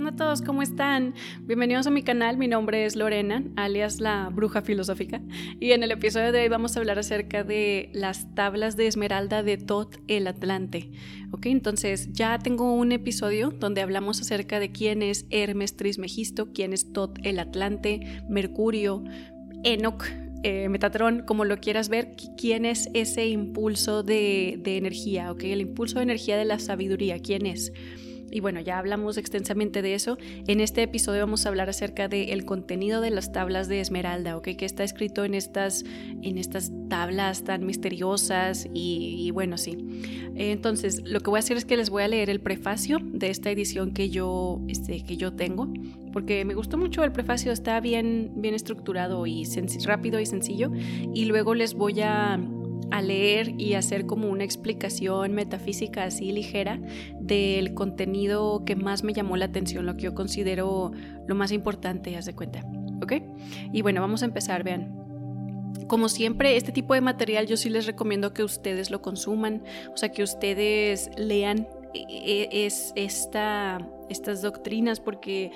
onda a todos? ¿Cómo están? Bienvenidos a mi canal, mi nombre es Lorena, alias la bruja filosófica, y en el episodio de hoy vamos a hablar acerca de las tablas de esmeralda de Tot el Atlante. Ok, entonces ya tengo un episodio donde hablamos acerca de quién es Hermes Trismegisto, quién es Tot el Atlante, Mercurio, Enoch, eh, Metatron, como lo quieras ver, quién es ese impulso de, de energía, ¿ok? El impulso de energía de la sabiduría, ¿quién es? Y bueno, ya hablamos extensamente de eso. En este episodio vamos a hablar acerca del contenido de las tablas de Esmeralda, ¿ok? Que está escrito en estas, en estas tablas tan misteriosas y, bueno, sí. Entonces, lo que voy a hacer es que les voy a leer el prefacio de esta edición que yo, este, que yo tengo, porque me gustó mucho el prefacio, está bien, bien estructurado y rápido y sencillo. Y luego les voy a a leer y hacer como una explicación metafísica así ligera del contenido que más me llamó la atención, lo que yo considero lo más importante, haz de cuenta. ¿Ok? Y bueno, vamos a empezar, vean. Como siempre, este tipo de material yo sí les recomiendo que ustedes lo consuman, o sea, que ustedes lean e, e, es esta, estas doctrinas, porque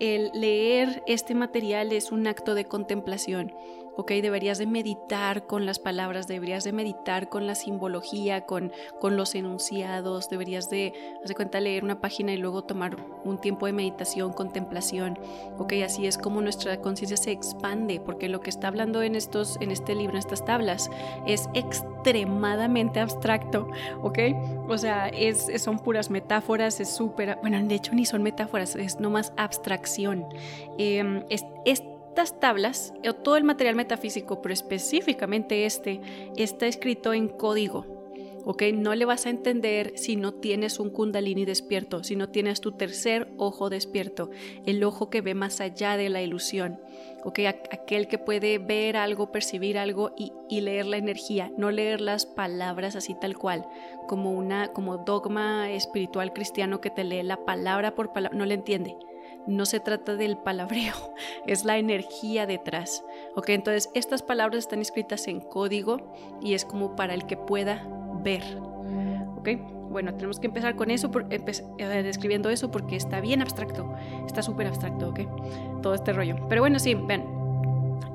el leer este material es un acto de contemplación. ¿Ok? Deberías de meditar con las palabras, deberías de meditar con la simbología, con, con los enunciados, deberías de, hacer cuenta, leer una página y luego tomar un tiempo de meditación, contemplación, ¿ok? Así es como nuestra conciencia se expande, porque lo que está hablando en, estos, en este libro, en estas tablas, es extremadamente abstracto, ¿ok? O sea, es, son puras metáforas, es súper, bueno, de hecho ni son metáforas, es nomás abstracción. Eh, es, es estas tablas, o todo el material metafísico, pero específicamente este, está escrito en código. ¿ok? No le vas a entender si no tienes un kundalini despierto, si no tienes tu tercer ojo despierto, el ojo que ve más allá de la ilusión, ¿ok? Aquel que puede ver algo, percibir algo y, y leer la energía, no leer las palabras así tal cual, como una como dogma espiritual cristiano que te lee la palabra por palabra, no le entiende no se trata del palabreo, es la energía detrás. Ok, entonces estas palabras están escritas en código y es como para el que pueda ver. Ok, bueno, tenemos que empezar con eso, eh, describiendo eso porque está bien abstracto, está súper abstracto, ok, todo este rollo. Pero bueno, sí, ven.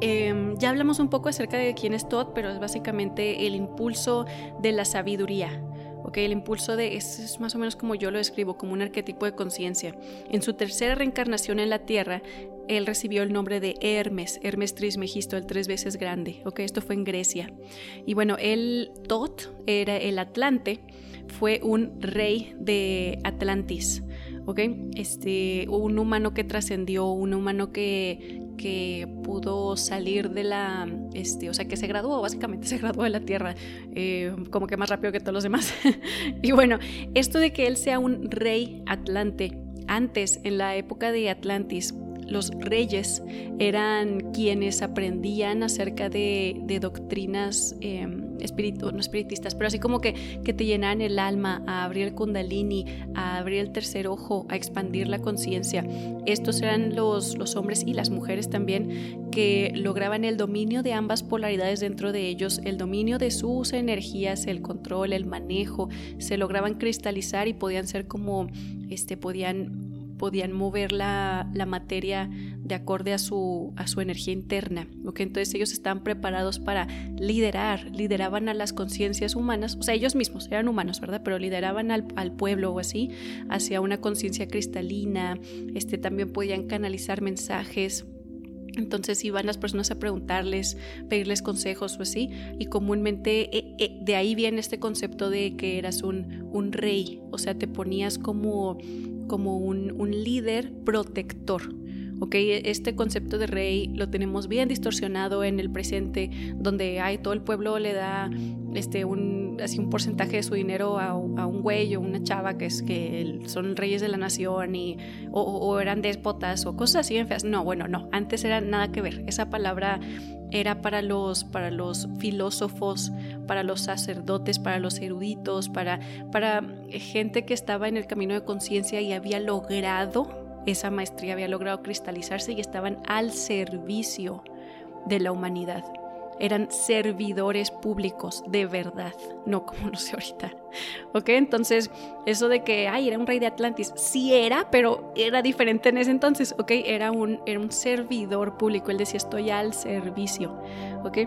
Em, ya hablamos un poco acerca de quién es Todd, pero es básicamente el impulso de la sabiduría. El impulso de, es, es más o menos como yo lo describo, como un arquetipo de conciencia. En su tercera reencarnación en la Tierra, él recibió el nombre de Hermes, Hermes Trismegisto, el tres veces grande, ¿ok? Esto fue en Grecia. Y bueno, él, Tot, era el Atlante, fue un rey de Atlantis, ¿ok? Este, un humano que trascendió, un humano que, que pudo salir de la, este, o sea, que se graduó, básicamente se graduó de la Tierra, eh, como que más rápido que todos los demás. y bueno, esto de que él sea un rey atlante, antes, en la época de Atlantis, los reyes eran quienes aprendían acerca de, doctrinas eh, no espiritistas, pero así como que, que te llenaban el alma a abrir el kundalini, a abrir el tercer ojo, a expandir la conciencia. Estos eran los, los hombres y las mujeres también que lograban el dominio de ambas polaridades dentro de ellos, el dominio de sus energías, el control, el manejo, se lograban cristalizar y podían ser como, este, podían podían mover la, materia de acorde a su, a su energía interna. ¿okay? Entonces ellos estaban preparados para liderar, lideraban a las conciencias humanas, o sea, ellos mismos eran humanos, ¿verdad? Pero lideraban al, pueblo o así hacia una conciencia cristalina, este, también podían canalizar mensajes. Entonces iban las personas a preguntarles, pedirles consejos o así, y comúnmente eh, eh, de ahí viene este concepto de que eras un, un rey, o sea, te ponías como como un, líder protector. ¿Okay? Este concepto de rey lo tenemos bien distorsionado en el presente, donde hay, todo el pueblo le da este, un, así un porcentaje de su dinero a, un güey o una chava que, es, que son reyes de la nación y, o, eran déspotas o cosas así en feas. No, bueno, no, antes era nada que ver. Esa palabra era para los, para los filósofos, para los sacerdotes, para los eruditos, para, para gente que estaba en el camino de conciencia y había logrado esa maestría, había logrado cristalizarse y estaban al servicio de la humanidad. eran servidores públicos de verdad, no como lo sé ahorita. ¿Ok? Entonces, eso de que, ay, era un rey de Atlantis, sí era, pero era diferente en ese entonces, ¿ok? Era un, era un servidor público, él decía, estoy al servicio, ¿ok?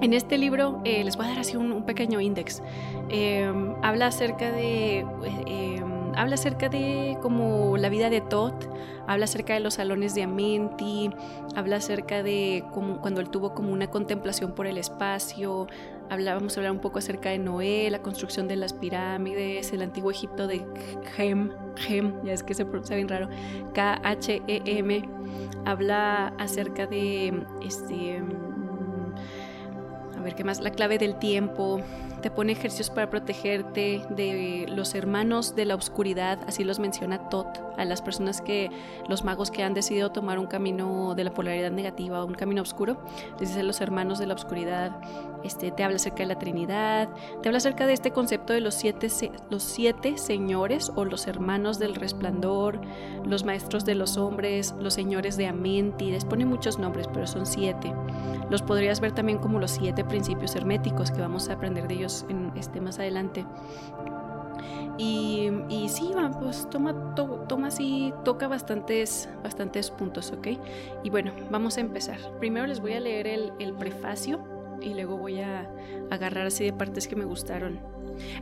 En este libro eh, les voy a dar así un, pequeño índice. Em, habla acerca de... Eh, em, habla acerca de como la vida de Todd, habla acerca de los salones de Amenti, habla acerca de como cuando él tuvo como una contemplación por el espacio, a hablar un poco acerca de Noé, la construcción de las pirámides, el antiguo Egipto de Gem, Gem, ya es que se pronuncia bien raro, K-H-E-M, habla acerca de este a ver qué más, la clave del tiempo, te pone ejercicios para protegerte de los hermanos de la oscuridad, así los menciona Tot, a las personas que, los magos que han decidido tomar un camino de la polaridad negativa, un camino oscuro, les dice los hermanos de la oscuridad, este, te habla acerca de la Trinidad, te habla acerca de este concepto de los siete, los siete señores o los hermanos del resplandor, los maestros de los hombres, los señores de Amenti, les pone muchos nombres, pero son siete. Los podrías ver también como los siete principios herméticos que vamos a aprender de ellos en, este, más adelante. Y, y sí, pues toma, toma así, toca bastantes, bastantes puntos, ¿ok? Y bueno, vamos a empezar. Primero les voy a leer el, el prefacio y luego voy a agarrar así de partes que me gustaron.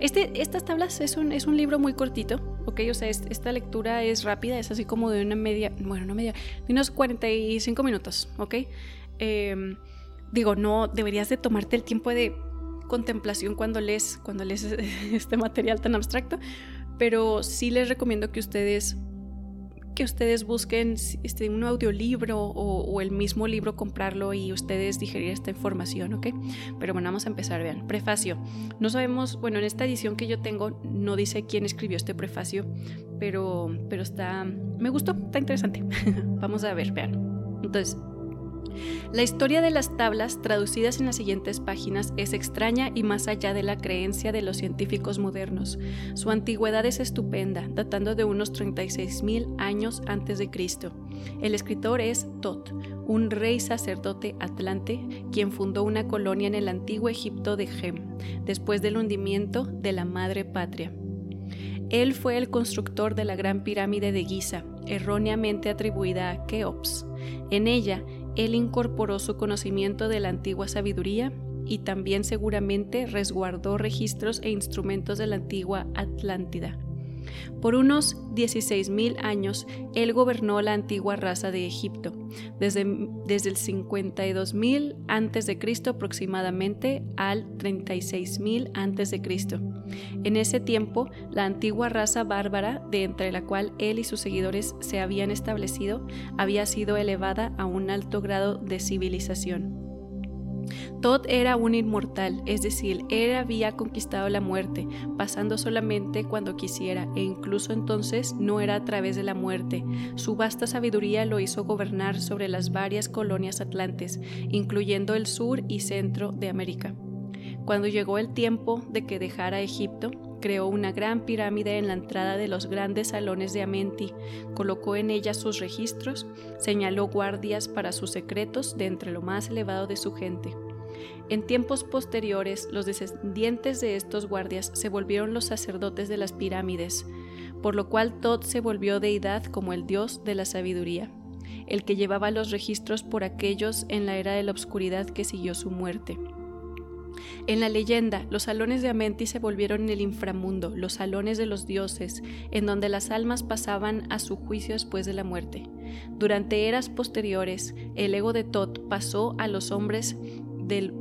Este, estas tablas es un, es un libro muy cortito, ¿ok? O sea, esta lectura es rápida, es así como de una media, bueno, no media, de unos 45 minutos, ¿ok? Em, digo, no deberías de tomarte el tiempo de contemplación cuando lees, cuando lees este material tan abstracto, pero sí les recomiendo que ustedes que ustedes busquen este, un audiolibro o, el mismo libro, comprarlo y ustedes digerir esta información, ¿ok? Pero bueno, vamos a empezar, vean. Prefacio. No sabemos, bueno, en esta edición que yo tengo no dice quién escribió este prefacio, pero, pero está, me gustó, está interesante. vamos a ver, vean. Entonces, la historia de las tablas, traducidas en las siguientes páginas, es extraña y más allá de la creencia de los científicos modernos. Su antigüedad es estupenda, datando de unos 36.000 años antes de Cristo. El escritor es Tot, un rey sacerdote atlante, quien fundó una colonia en el antiguo Egipto de Gem, después del hundimiento de la madre patria. Él fue el constructor de la gran pirámide de Giza, erróneamente atribuida a Keops. En ella, él incorporó su conocimiento de la antigua sabiduría y también seguramente resguardó registros e instrumentos de la antigua Atlántida. Por unos 16.000 años, él gobernó la antigua raza de Egipto, desde, desde el 52.000 a.C. aproximadamente al 36.000 a.C. En ese tiempo, la antigua raza bárbara, de entre la cual él y sus seguidores se habían establecido, había sido elevada a un alto grado de civilización. Todd era un inmortal, es decir, él había conquistado la muerte, pasando solamente cuando quisiera, e incluso entonces no era a través de la muerte. Su vasta sabiduría lo hizo gobernar sobre las varias colonias atlantes, incluyendo el sur y centro de América. Cuando llegó el tiempo de que dejara Egipto, creó una gran pirámide en la entrada de los grandes salones de Amenti, colocó en ella sus registros, señaló guardias para sus secretos de entre lo más elevado de su gente. En tiempos posteriores, los descendientes de estos guardias se volvieron los sacerdotes de las pirámides, por lo cual Tot se volvió deidad como el dios de la sabiduría, el que llevaba los registros por aquellos en la era de la oscuridad que siguió su muerte. En la leyenda, los salones de Amenti se volvieron el inframundo, los salones de los dioses, en donde las almas pasaban a su juicio después de la muerte. Durante eras posteriores, el ego de Tot pasó a los hombres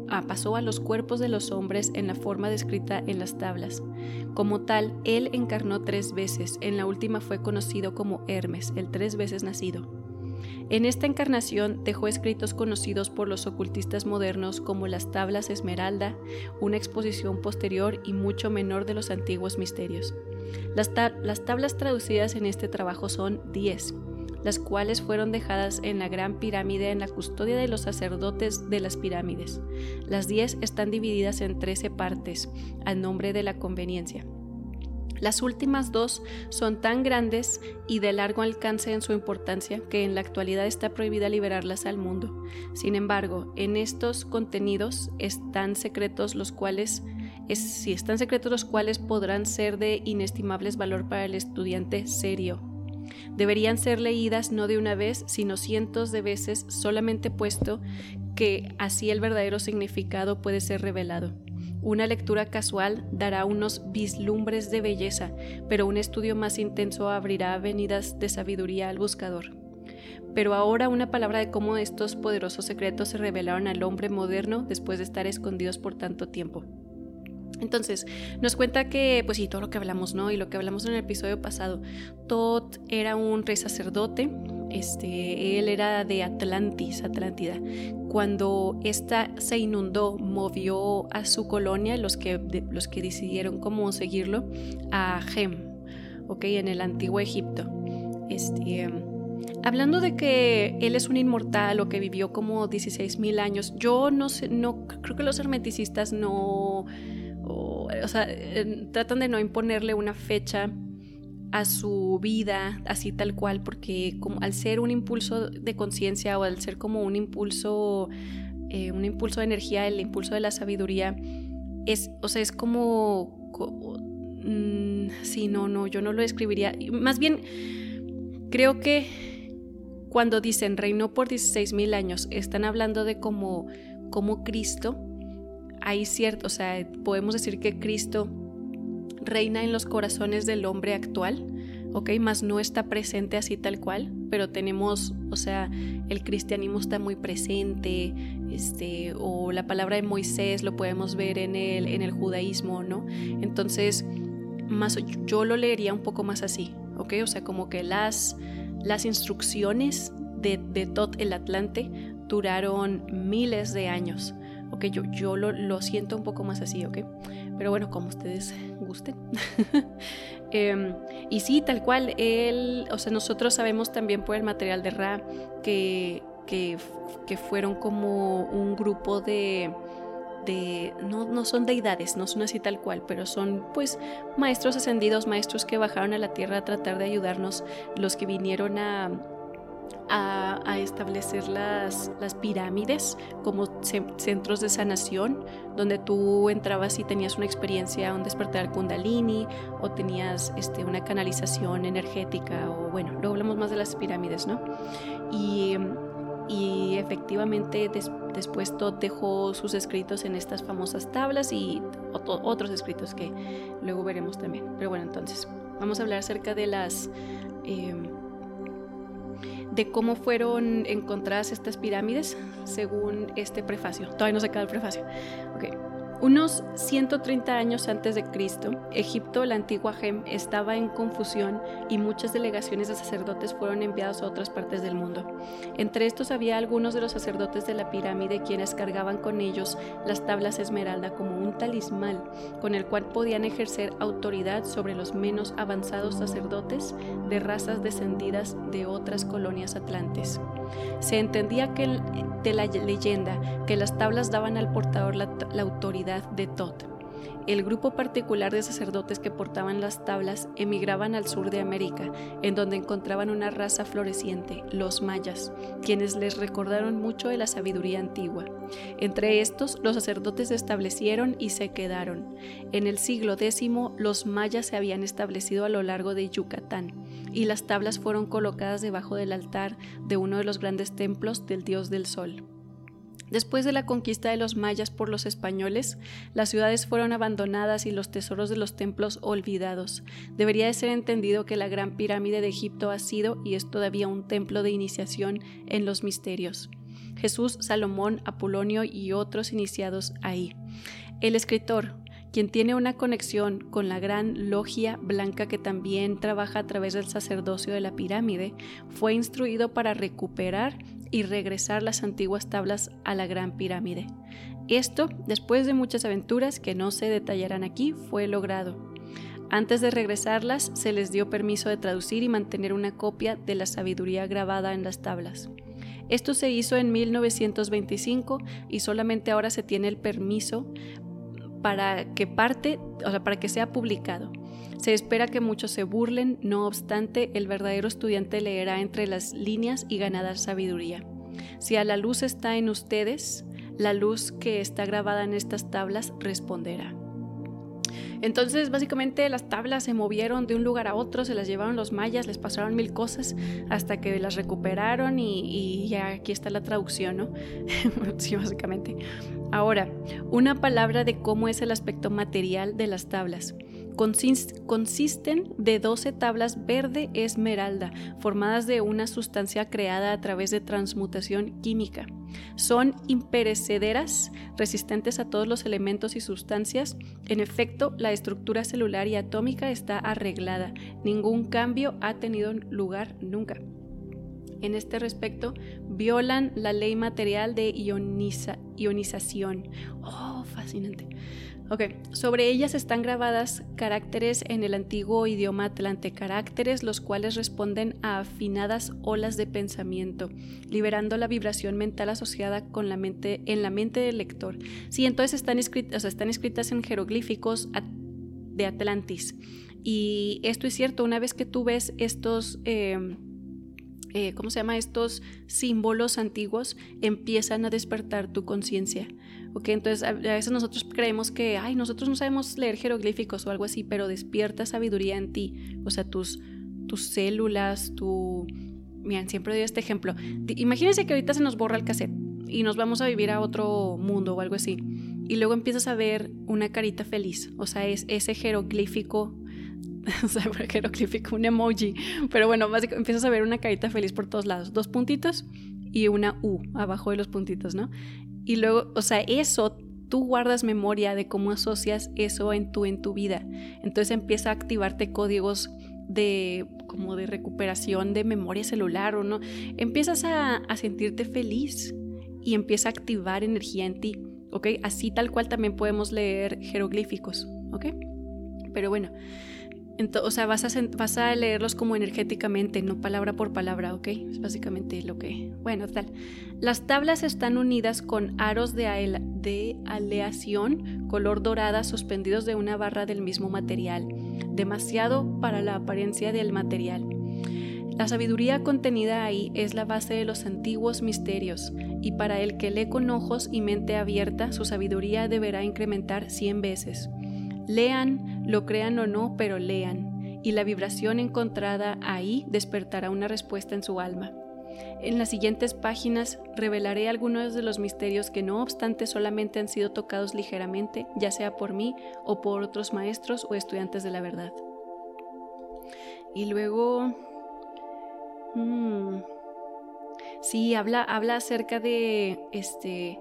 Ah, pasó a los cuerpos de los hombres en la forma descrita en las tablas. Como tal, él encarnó tres veces, en la última fue conocido como Hermes, el tres veces nacido. En esta encarnación dejó escritos conocidos por los ocultistas modernos como las tablas Esmeralda, una exposición posterior y mucho menor de los antiguos misterios. Las, las tablas traducidas en este trabajo son 10 las cuales fueron dejadas en la gran pirámide en la custodia de los sacerdotes de las pirámides. Las diez están divididas en trece partes, al nombre de la conveniencia. Las últimas dos son tan grandes y de largo alcance en su importancia que en la actualidad está prohibida liberarlas al mundo. Sin embargo, en estos contenidos están secretos los cuales si están secretos los cuales podrán ser de inestimables valor para el estudiante serio. Deberían ser leídas no de una vez, sino cientos de veces, solamente puesto que así el verdadero significado puede ser revelado. Una lectura casual dará unos vislumbres de belleza, pero un estudio más intenso abrirá avenidas de sabiduría al buscador. Pero ahora una palabra de cómo estos poderosos secretos se revelaron al hombre moderno después de estar escondidos por tanto tiempo. Entonces, nos cuenta que, pues sí, todo lo que hablamos, ¿no? Y lo que hablamos en el episodio pasado, Tot era un rey sacerdote, este, él era de Atlantis, Atlántida. Cuando esta se inundó, movió a su colonia, los que, los que decidieron cómo seguirlo, a Gem, ¿ok? En el antiguo Egipto. Este, hablando de que él es un inmortal o que vivió como 16.000 años, yo no sé, no, creo que los hermeticistas no o, sea, tratan de no imponerle una fecha a su vida así tal cual, porque como al ser un impulso de conciencia o al ser como un impulso, eh, un impulso de energía, el impulso de la sabiduría, es, o sea, es como, mm, sí, no, no, yo no lo escribiría. Más bien, creo que cuando dicen reinó por 16 mil años, están hablando de como, como Cristo hay cierto, o sea, podemos decir que Cristo reina en los corazones del hombre actual, ¿ok? Más no está presente así tal cual, pero tenemos, o sea, el cristianismo está muy presente, este, o la palabra de Moisés lo podemos ver en el, en el judaísmo, ¿no? Entonces, más, yo lo leería un poco más así, ¿ok? O sea, como que las, las instrucciones de, de Tot el Atlante duraron miles de años ok, yo, yo lo, siento un poco más así, ok, pero bueno, como ustedes gusten. Em, y sí, tal cual, él, o sea, nosotros sabemos también por el material de Ra que, que, fueron como un grupo de... De, no, no, son deidades, no son así tal cual, pero son pues maestros ascendidos, maestros que bajaron a la tierra a tratar de ayudarnos, los que vinieron a, a, establecer las, las, pirámides como centros de sanación, donde tú entrabas y tenías una experiencia, un despertar kundalini o tenías este, una canalización energética, o bueno, luego hablamos más de las pirámides, ¿no? Y, y efectivamente después Todd dejó sus escritos en estas famosas tablas y otros escritos que luego veremos también. Pero bueno, entonces vamos a hablar acerca de las... Em, de cómo fueron encontradas estas pirámides según este prefacio. Todavía no se acaba el prefacio. Okay. Unos 130 años antes de Cristo, Egipto, la antigua Gem, estaba en confusión y muchas delegaciones de sacerdotes fueron enviados a otras partes del mundo. Entre estos había algunos de los sacerdotes de la pirámide quienes cargaban con ellos las tablas esmeralda como un talismán con el cual podían ejercer autoridad sobre los menos avanzados sacerdotes de razas descendidas de otras colonias atlantes. Se entendía que de la leyenda que las tablas daban al portador la, la autoridad de Tot. El grupo particular de sacerdotes que portaban las tablas emigraban al sur de América, en donde encontraban una raza floreciente, los mayas, quienes les recordaron mucho de la sabiduría antigua. Entre estos, los sacerdotes se establecieron y se quedaron. En el siglo X, los mayas se habían establecido a lo largo de Yucatán, y las tablas fueron colocadas debajo del altar de uno de los grandes templos del dios del sol. Después de la conquista de los mayas por los españoles, las ciudades fueron abandonadas y los tesoros de los templos olvidados. Debería de ser entendido que la Gran Pirámide de Egipto ha sido y es todavía un templo de iniciación en los misterios. Jesús, Salomón, Apolonio y otros iniciados ahí. El escritor, quien tiene una conexión con la gran logia blanca que también trabaja a través del sacerdocio de la pirámide, fue instruido para recuperar y regresar las antiguas tablas a la Gran Pirámide. Esto, después de muchas aventuras que no se detallarán aquí, fue logrado. Antes de regresarlas, se les dio permiso de traducir y mantener una copia de la sabiduría grabada en las tablas. Esto se hizo en 1925 y solamente ahora se tiene el permiso para que parte, o sea, para que sea publicado. Se espera que muchos se burlen, no obstante, el verdadero estudiante leerá entre las líneas y ganará sabiduría. Si a la luz está en ustedes, la luz que está grabada en estas tablas responderá. Entonces, básicamente las tablas se movieron de un lugar a otro, se las llevaron los mayas, les pasaron mil cosas hasta que las recuperaron y, ya aquí está la traducción, ¿no? sí, básicamente. Ahora, una palabra de cómo es el aspecto material de las tablas consisten de 12 tablas verde esmeralda, formadas de una sustancia creada a través de transmutación química. Son imperecederas, resistentes a todos los elementos y sustancias. En efecto, la estructura celular y atómica está arreglada. Ningún cambio ha tenido lugar nunca. En este respecto, violan la ley material de ionización. Oh, fascinante. Ok, sobre ellas están grabadas caracteres en el antiguo idioma atlante, caracteres los cuales responden a afinadas olas de pensamiento, liberando la vibración mental asociada con la mente, en la mente del lector. Sí, entonces están escritas, están escritas en jeroglíficos de Atlantis. Y esto es cierto, una vez que tú ves estos... Em, eh, ¿cómo se llama? Estos símbolos antiguos empiezan a despertar tu conciencia. ¿ok? Entonces a, veces nosotros creemos que, ay, nosotros no sabemos leer jeroglíficos o algo así, pero despierta sabiduría en ti. O sea, tus, tus células, tu... Miren, siempre doy este ejemplo. Imagínense que ahorita se nos borra el cassette y nos vamos a vivir a otro mundo o algo así. Y luego empiezas a ver una carita feliz. O sea, es ese jeroglífico o sea, jeroglífico, un emoji. Pero bueno, básicamente empiezas a ver una carita feliz por todos lados. Dos puntitos y una U abajo de los puntitos, ¿no? Y luego, o sea, eso tú guardas memoria de cómo asocias eso en tu, en tu vida. Entonces empieza a activarte códigos de como de recuperación de memoria celular o no. Empiezas a, a sentirte feliz y empieza a activar energía en ti, ¿ok? Así tal cual también podemos leer jeroglíficos, ¿ok? Pero bueno, o sea, vas a, leerlos como energéticamente, no palabra por palabra, ¿ok? Es básicamente lo que... Bueno, tal. Las tablas están unidas con aros de, de aleación color dorada suspendidos de una barra del mismo material, demasiado para la apariencia del material. La sabiduría contenida ahí es la base de los antiguos misterios, y para el que lee con ojos y mente abierta, su sabiduría deberá incrementar cien veces. Lean, lo crean o no, pero lean, y la vibración encontrada ahí despertará una respuesta en su alma. En las siguientes páginas revelaré algunos de los misterios que no obstante solamente han sido tocados ligeramente, ya sea por mí o por otros maestros o estudiantes de la verdad. Y luego... Hmm, sí, habla, habla acerca de este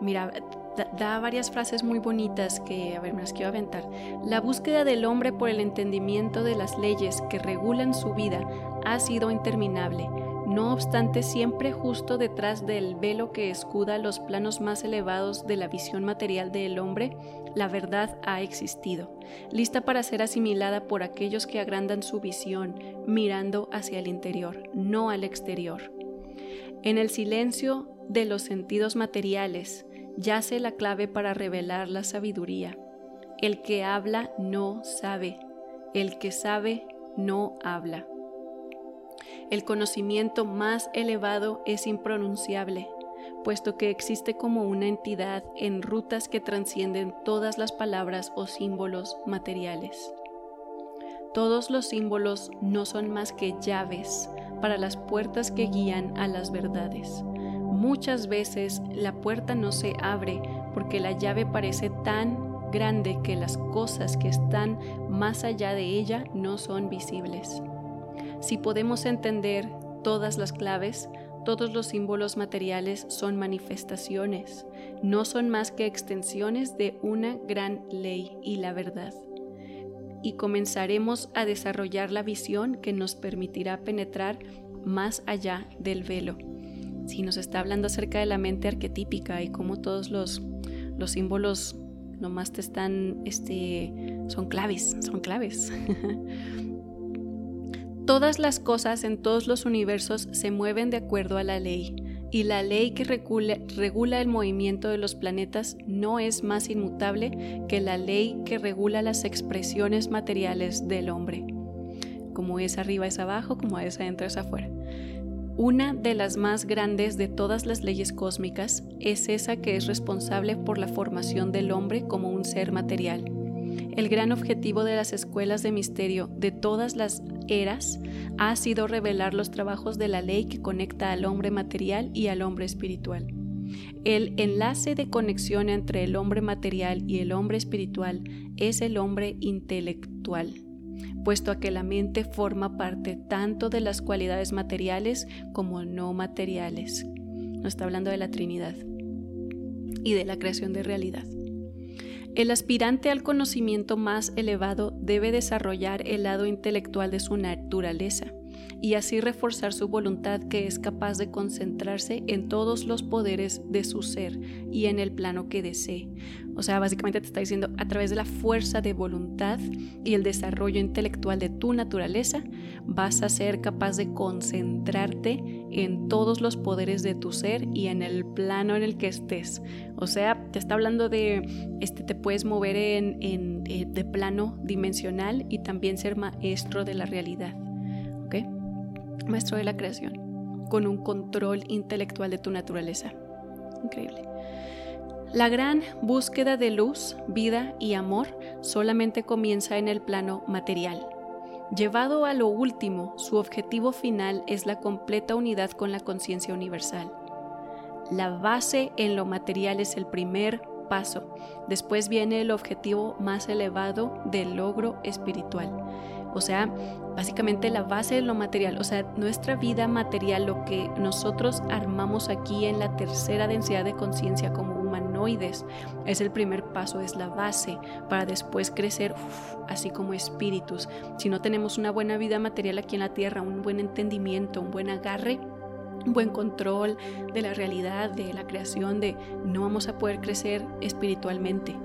Mira, da, varias frases muy bonitas que, a ver, me las quiero aventar. La búsqueda del hombre por el entendimiento de las leyes que regulan su vida ha sido interminable. No obstante, siempre justo detrás del velo que escuda los planos más elevados de la visión material del hombre, la verdad ha existido, lista para ser asimilada por aquellos que agrandan su visión, mirando hacia el interior, no al exterior. En el silencio de los sentidos materiales yace la clave para revelar la sabiduría. El que habla no sabe, el que sabe no habla. El conocimiento más elevado es impronunciable, puesto que existe como una entidad en rutas que trascienden todas las palabras o símbolos materiales. Todos los símbolos no son más que llaves para las puertas que guían a las verdades. Muchas veces la puerta no se abre porque la llave parece tan grande que las cosas que están más allá de ella no son visibles. Si podemos entender todas las claves, todos los símbolos materiales son manifestaciones, no son más que extensiones de una gran ley y la verdad y comenzaremos a desarrollar la visión que nos permitirá penetrar más allá del velo. Si nos está hablando acerca de la mente arquetípica y cómo todos los, los símbolos nomás te están, este, son claves, son claves. Todas las cosas en todos los universos se mueven de acuerdo a la ley y la ley que regula, el movimiento de los planetas no es más inmutable que la ley que regula las expresiones materiales del hombre. Como es arriba es abajo, como es adentro es afuera. Una de las más grandes de todas las leyes cósmicas es esa que es responsable por la formación del hombre como un ser material. El gran objetivo de las escuelas de misterio de todas las eras ha sido revelar los trabajos de la ley que conecta al hombre material y al hombre espiritual. El enlace de conexión entre el hombre material y el hombre espiritual es el hombre intelectual, puesto a que la mente forma parte tanto de las cualidades materiales como no materiales. Nos está hablando de la Trinidad y de la creación de realidad. El aspirante al conocimiento más elevado debe desarrollar el lado intelectual de su naturaleza y así reforzar su voluntad que es capaz de concentrarse en todos los poderes de su ser y en el plano que desee. O sea, básicamente te está diciendo, a través de la fuerza de voluntad y el desarrollo intelectual de tu naturaleza, vas a ser capaz de concentrarte en todos los poderes de tu ser y en el plano en el que estés. O sea, te está hablando de, este, te puedes mover en, en eh, de plano dimensional y también ser maestro de la realidad maestro de la creación, con un control intelectual de tu naturaleza. Increíble. La gran búsqueda de luz, vida y amor solamente comienza en el plano material. Llevado a lo último, su objetivo final es la completa unidad con la conciencia universal. La base en lo material es el primer paso. Después viene el objetivo más elevado del logro espiritual. O sea, básicamente la base de lo material, o sea, nuestra vida material, lo que nosotros armamos aquí en la tercera densidad de conciencia como humanoides, es el primer paso, es la base para después crecer así como espíritus. Si no tenemos una buena vida material aquí en la tierra, un buen entendimiento, un buen agarre, un buen control de la realidad, de la creación, de no vamos a poder crecer espiritualmente.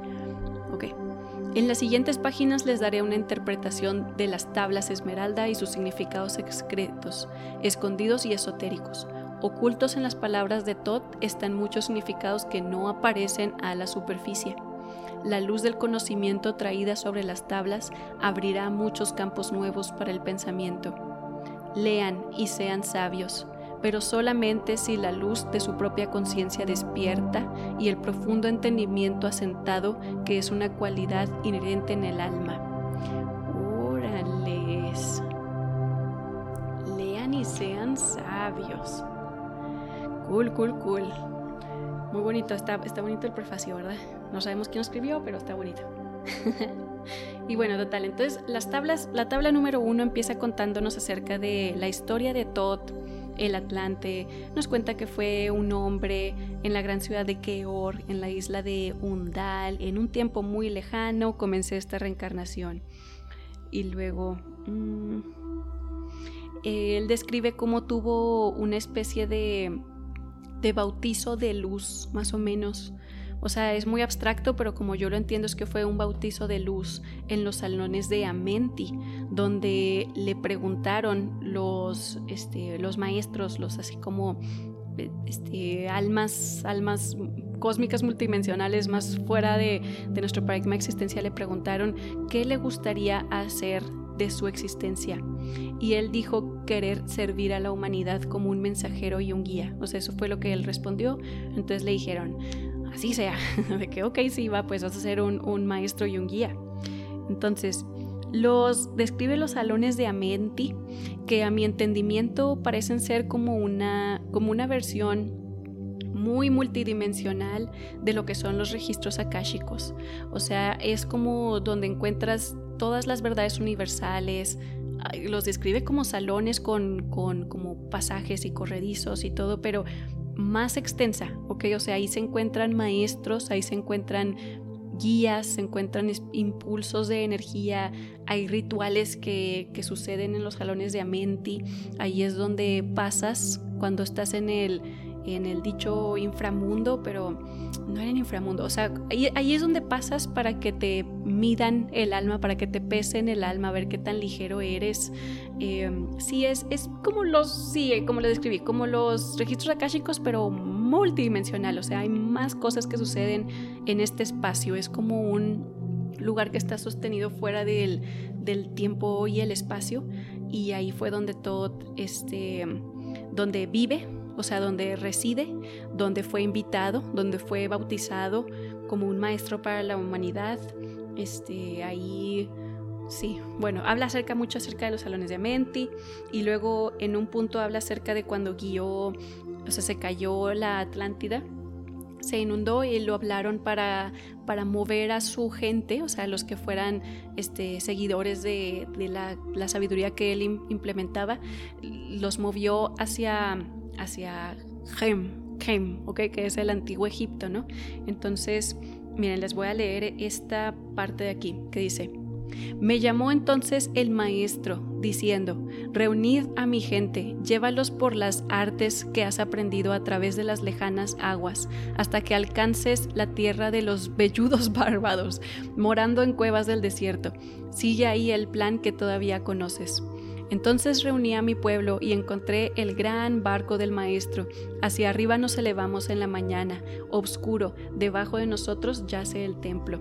Ok. En las siguientes páginas les daré una interpretación de las tablas esmeralda y sus significados secretos, escondidos y esotéricos. Ocultos en las palabras de Todd están muchos significados que no aparecen a la superficie. La luz del conocimiento traída sobre las tablas abrirá muchos campos nuevos para el pensamiento. Lean y sean sabios pero solamente si la luz de su propia conciencia despierta y el profundo entendimiento asentado que es una cualidad inherente en el alma. Órales. Lean y sean sabios. Cool, cool, cool. Muy bonito, está, está bonito el prefacio, ¿verdad? No sabemos quién escribió, pero está bonito. y bueno, total, entonces las tablas, la tabla número uno empieza contándonos acerca de la historia de Todd, el Atlante, nos cuenta que fue un hombre en la gran ciudad de Keor, en la isla de Undal, en un tiempo muy lejano comencé esta reencarnación. Y luego... Mm, él describe cómo tuvo una especie de, de bautizo de luz, más o menos, o sea, es muy abstracto, pero como yo lo entiendo es que fue un bautizo de luz en los salones de Amenti, donde le preguntaron los, este, los maestros, los así como este, almas, almas cósmicas multidimensionales más fuera de, de nuestro paradigma existencial, le preguntaron qué le gustaría hacer de su existencia. Y él dijo querer servir a la humanidad como un mensajero y un guía. O sea, eso fue lo que él respondió. Entonces le dijeron, así sea, de que, ok, sí, va, pues vas a ser un, maestro y un guía. Entonces, los describe los salones de Amenti, que a mi entendimiento parecen ser como una, como una versión muy multidimensional de lo que son los registros akáshicos. O sea, es como donde encuentras todas las verdades universales. Los describe como salones con, con como pasajes y corredizos y todo, pero más extensa, ¿ok? O sea, ahí se encuentran maestros, ahí se encuentran guías, se encuentran impulsos de energía, hay rituales que, que, suceden en los salones de Amenti, ahí es donde pasas cuando estás en el, en el dicho inframundo, pero no era en inframundo. O sea, ahí, es donde pasas para que te midan el alma, para que te pesen el alma, a ver qué tan ligero eres. Em, sí, es, es como los, sí, como lo describí, como los registros akáshicos, pero multidimensional. O sea, hay más cosas que suceden en este espacio. Es como un lugar que está sostenido fuera del, del tiempo y el espacio. Y ahí fue donde todo, este, donde vive, o sea, donde reside, donde fue invitado, donde fue bautizado como un maestro para la humanidad. Este, ahí sí, bueno, habla acerca mucho acerca de los salones de Amenti y luego en un punto habla acerca de cuando guió, o sea, se cayó la Atlántida se inundó y lo hablaron para, para mover a su gente, o sea, los que fueran este, seguidores de, la, la, sabiduría que él implementaba, los movió hacia hacia Gem, Gem, ¿ok? Que es el antiguo Egipto, ¿no? Entonces, miren, les voy a leer esta parte de aquí que dice, me llamó entonces el maestro, diciendo, Reunid a mi gente, llévalos por las artes que has aprendido a través de las lejanas aguas, hasta que alcances la tierra de los velludos bárbaros, morando en cuevas del desierto. Sigue ahí el plan que todavía conoces. Entonces reuní a mi pueblo y encontré el gran barco del Maestro. Hacia arriba nos elevamos en la mañana, obscuro, debajo de nosotros yace el templo.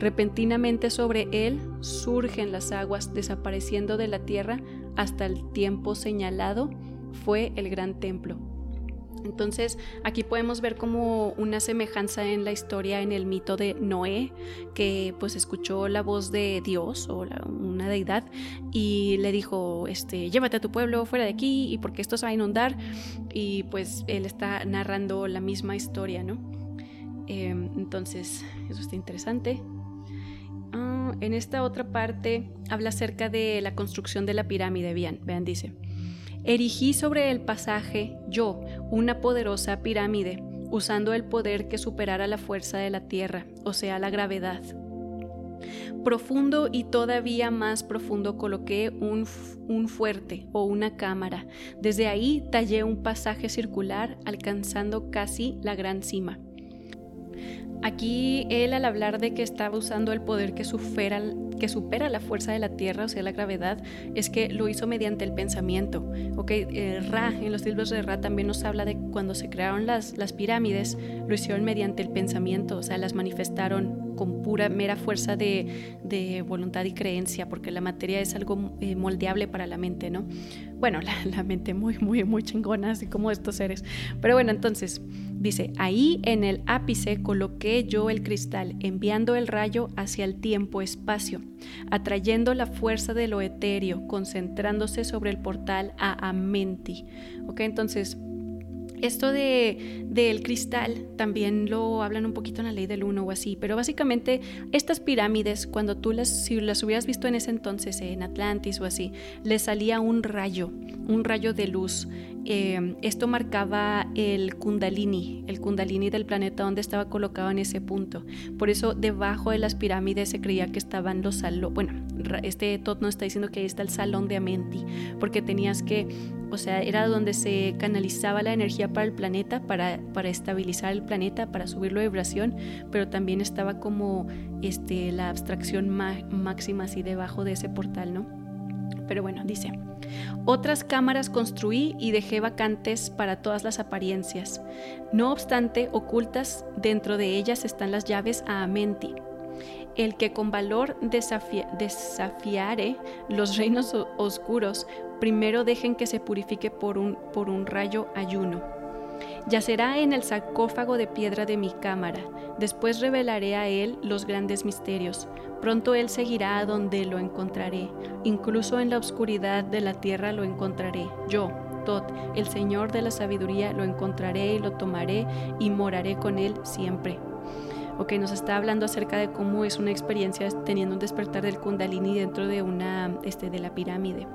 Repentinamente sobre él surgen las aguas, desapareciendo de la tierra hasta el tiempo señalado, fue el gran templo. Entonces aquí podemos ver como una semejanza en la historia, en el mito de Noé, que pues escuchó la voz de Dios o una deidad y le dijo, este, llévate a tu pueblo fuera de aquí y porque esto se va a inundar y pues él está narrando la misma historia, ¿no? Em, entonces eso está interesante. Ah, en esta otra parte habla acerca de la construcción de la pirámide, bien, vean, dice. Erigí sobre el pasaje yo una poderosa pirámide, usando el poder que superara la fuerza de la tierra, o sea, la gravedad. Profundo y todavía más profundo coloqué un, un, fuerte o una cámara. Desde ahí tallé un pasaje circular alcanzando casi la gran cima. Aquí él al hablar de que estaba usando el poder que supera, la fuerza de la Tierra, o sea, la gravedad, es que lo hizo mediante el pensamiento. Okay, eh, Ra, en los libros de Ra también nos habla de cuando se crearon las, las pirámides, lo hicieron mediante el pensamiento, o sea, las manifestaron con pura, mera fuerza de, de voluntad y creencia, porque la materia es algo eh, moldeable para la mente, ¿no? Bueno, la, la mente muy, muy, muy chingona, así como estos seres. Pero bueno, entonces, dice, ahí en el ápice coloqué yo el cristal, enviando el rayo hacia el tiempo-espacio, atrayendo la fuerza de lo etéreo, concentrándose sobre el portal a Amenti. ¿Ok? Entonces, esto de, del cristal también lo hablan un poquito en la ley del uno o así, pero básicamente estas pirámides, cuando tú las, si las hubieras visto en ese entonces en Atlantis o así, le salía un rayo, un rayo de luz. Eh, esto marcaba el kundalini, el kundalini del planeta donde estaba colocado en ese punto. Por eso debajo de las pirámides se creía que estaban los salones, bueno, este Tot no está diciendo que ahí está el salón de Amenti, porque tenías que o sea, era donde se canalizaba la energía para el planeta, para, para estabilizar el planeta, para subirlo de vibración, pero también estaba como este, la abstracción máxima así debajo de ese portal, ¿no? Pero bueno, dice, otras cámaras construí y dejé vacantes para todas las apariencias. No obstante, ocultas dentro de ellas están las llaves a Amenti, el que con valor desafiare los reinos oscuros, primero dejen que se purifique por un, rayo ayuno. Yacerá en el sarcófago de piedra de mi cámara, después revelaré a él los grandes misterios. Pronto él seguirá a donde lo encontraré, incluso en la oscuridad de la tierra lo encontraré. Yo, Tot, el Señor de la sabiduría, lo encontraré y lo tomaré y moraré con él siempre o que nos está hablando acerca de cómo es una experiencia teniendo un despertar del kundalini dentro de una este, de la pirámide.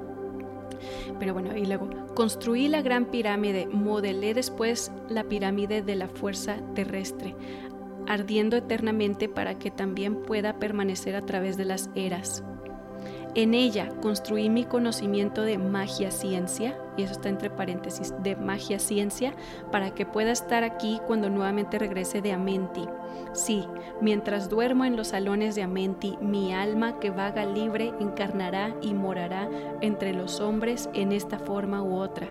Pero bueno, y luego construí la gran pirámide, modelé después la pirámide de la fuerza terrestre, ardiendo eternamente para que también pueda permanecer a través de las eras. En ella construí mi conocimiento de magia ciencia, y eso está entre paréntesis, de magia ciencia, para que pueda estar aquí cuando nuevamente regrese de Amenti. Sí, mientras duermo en los salones de Amenti, mi alma que vaga libre encarnará y morará entre los hombres en esta forma u otra.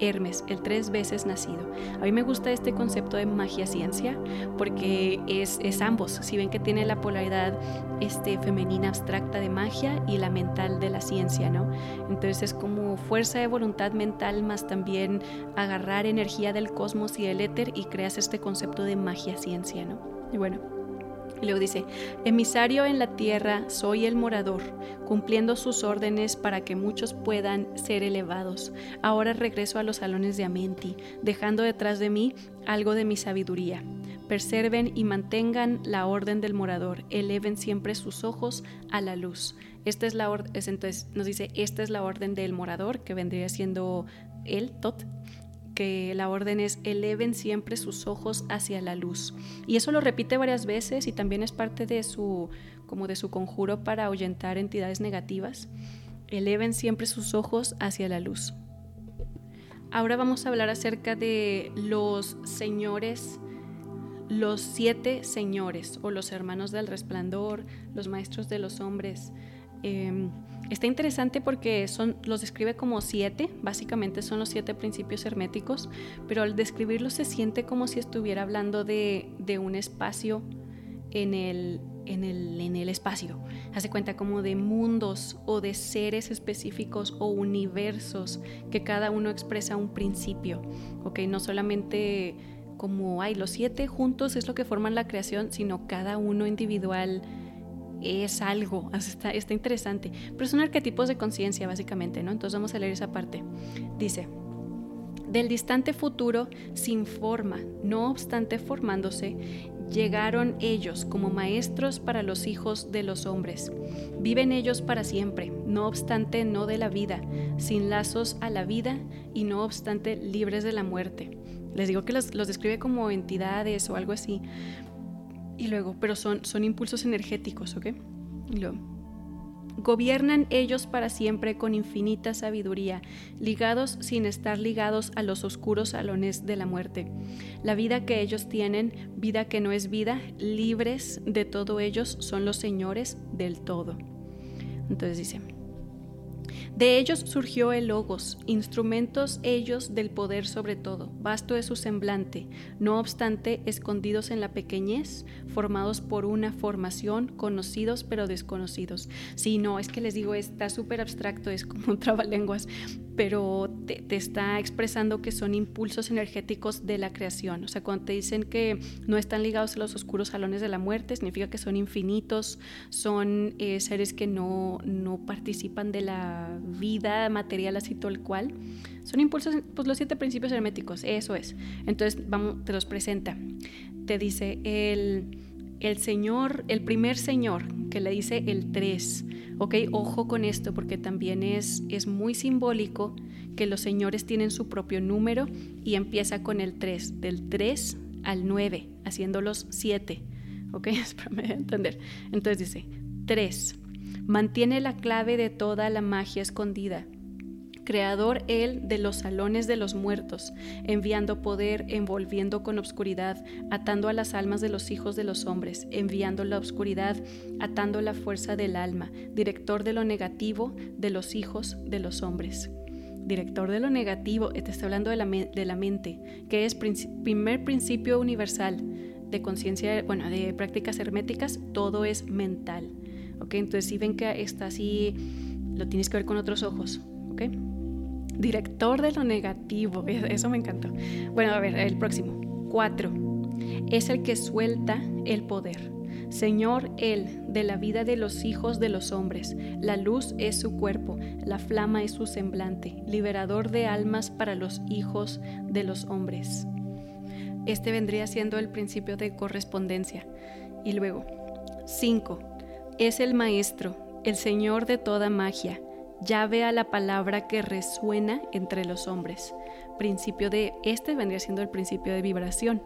Hermes, el tres veces nacido. A mí me gusta este concepto de magia ciencia porque es, es ambos. Si ven que tiene la polaridad este, femenina abstracta de magia y la mental de la ciencia, ¿no? Entonces es como fuerza de voluntad mental más también agarrar energía del cosmos y del éter y creas este concepto de magia ciencia, ¿no? Y bueno, Luego dice, emisario en la tierra, soy el morador, cumpliendo sus órdenes para que muchos puedan ser elevados. Ahora regreso a los salones de Amenti, dejando detrás de mí algo de mi sabiduría. Preserven y mantengan la orden del morador, eleven siempre sus ojos a la luz. Esta es la orden, entonces nos dice, esta es la orden del morador, que vendría siendo él, Tot, que la orden es eleven siempre sus ojos hacia la luz. Y eso lo repite varias veces y también es parte de su como de su conjuro para ahuyentar entidades negativas. Eleven siempre sus ojos hacia la luz. Ahora vamos a hablar acerca de los señores, los siete señores o los hermanos del resplandor, los maestros de los hombres. Em, Está interesante porque son, los describe como siete, básicamente son los siete principios herméticos, pero al describirlos se siente como si estuviera hablando de, un espacio en el, en el, en el espacio. Hace cuenta como de mundos o de seres específicos o universos que cada uno expresa un principio, ¿ok? No solamente como, hay los siete juntos es lo que forman la creación, sino cada uno individual es algo, está, está interesante, pero son arquetipos de conciencia básicamente, ¿no? Entonces vamos a leer esa parte. Dice, del distante futuro sin forma, no obstante formándose, llegaron ellos como maestros para los hijos de los hombres. Viven ellos para siempre, no obstante no de la vida, sin lazos a la vida y no obstante libres de la muerte. Les digo que los, los describe como entidades o algo así, y luego, pero son, son impulsos energéticos, ¿ok? Y luego, gobiernan ellos para siempre con infinita sabiduría, ligados sin estar ligados a los oscuros salones de la muerte. La vida que ellos tienen, vida que no es vida, libres de todo ellos, son los señores del todo. Entonces dice, de ellos surgió el logos, instrumentos ellos del poder sobre todo, vasto es su semblante, no obstante escondidos en la pequeñez, formados por una formación, conocidos pero desconocidos. Sí, no, es que les digo, está súper abstracto, es como un trabalenguas, pero te, está expresando que son impulsos energéticos de la creación. O sea, cuando te dicen que no están ligados a los oscuros salones de la muerte, significa que son infinitos, son eh, seres que no, no participan de la vida material así tal cual. Son impulsos, pues los siete principios herméticos, eso es. Entonces, vamos, te los presenta. Te dice el, el Señor, el primer Señor, que le dice el tres Ok, ojo con esto porque también es, es muy simbólico que los señores tienen su propio número y empieza con el 3, del 3 al 9, haciéndolos 7. Ok, espérame entender. Entonces dice, 3. Mantiene la clave de toda la magia escondida creador él de los salones de los muertos, enviando poder, envolviendo con obscuridad, atando a las almas de los hijos de los hombres, enviando la obscuridad, atando la fuerza del alma, director de lo negativo de los hijos de los hombres. Director de lo negativo, te está hablando de la, de la mente, que es primer principio universal de conciencia, bueno, de prácticas herméticas, todo es mental. ¿Ok? Entonces, si ven que está así, lo tienes que ver con otros ojos. ¿Ok? Director de lo negativo. Eso me encantó. Bueno, a ver, el próximo. Cuatro. Es el que suelta el poder. Señor Él, de la vida de los hijos de los hombres, la luz es su cuerpo, la flama es su semblante, liberador de almas para los hijos de los hombres. Este vendría siendo el principio de correspondencia. Y luego, cinco. Es el maestro, el Señor de toda magia, llave a la palabra que resuena entre los hombres. Principio de, este vendría siendo el principio de vibración,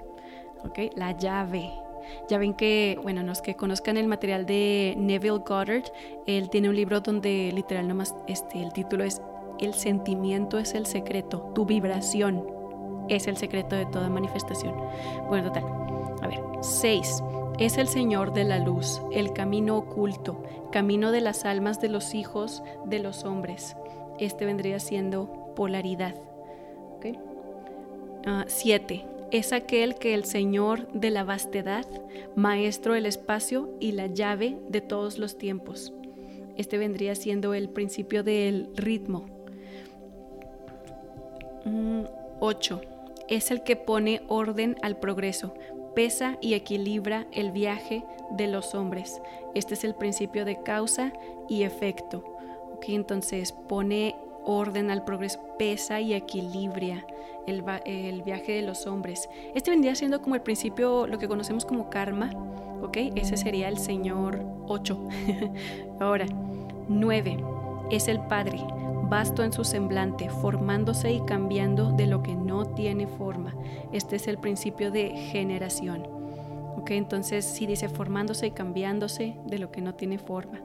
¿ok? La llave. Ya ven que, bueno, los que conozcan el material de Neville Goddard, él tiene un libro donde literal nomás este, el título es el sentimiento es el secreto, tu vibración es el secreto de toda manifestación. Bueno, total. A ver, 6. Es el Señor de la luz, el camino oculto, camino de las almas de los hijos de los hombres. Este vendría siendo polaridad. 7. Ah, es aquel que el Señor de la vastedad, maestro del espacio y la llave de todos los tiempos. Este vendría siendo el principio del ritmo. 8. Mm, es el que pone orden al progreso, pesa y equilibra el viaje de los hombres. Este es el principio de causa y efecto. Entonces pone orden al progreso, pesa y equilibra el, el, viaje de los hombres. Este vendría siendo como el principio, lo que conocemos como karma, ¿ok? Ese sería el Señor 8. Ahora, 9. Es el Padre, vasto en su semblante, formándose y cambiando de lo que no tiene forma. Este es el principio de generación. ¿Ok? Entonces, si dice formándose y cambiándose de lo que no tiene forma,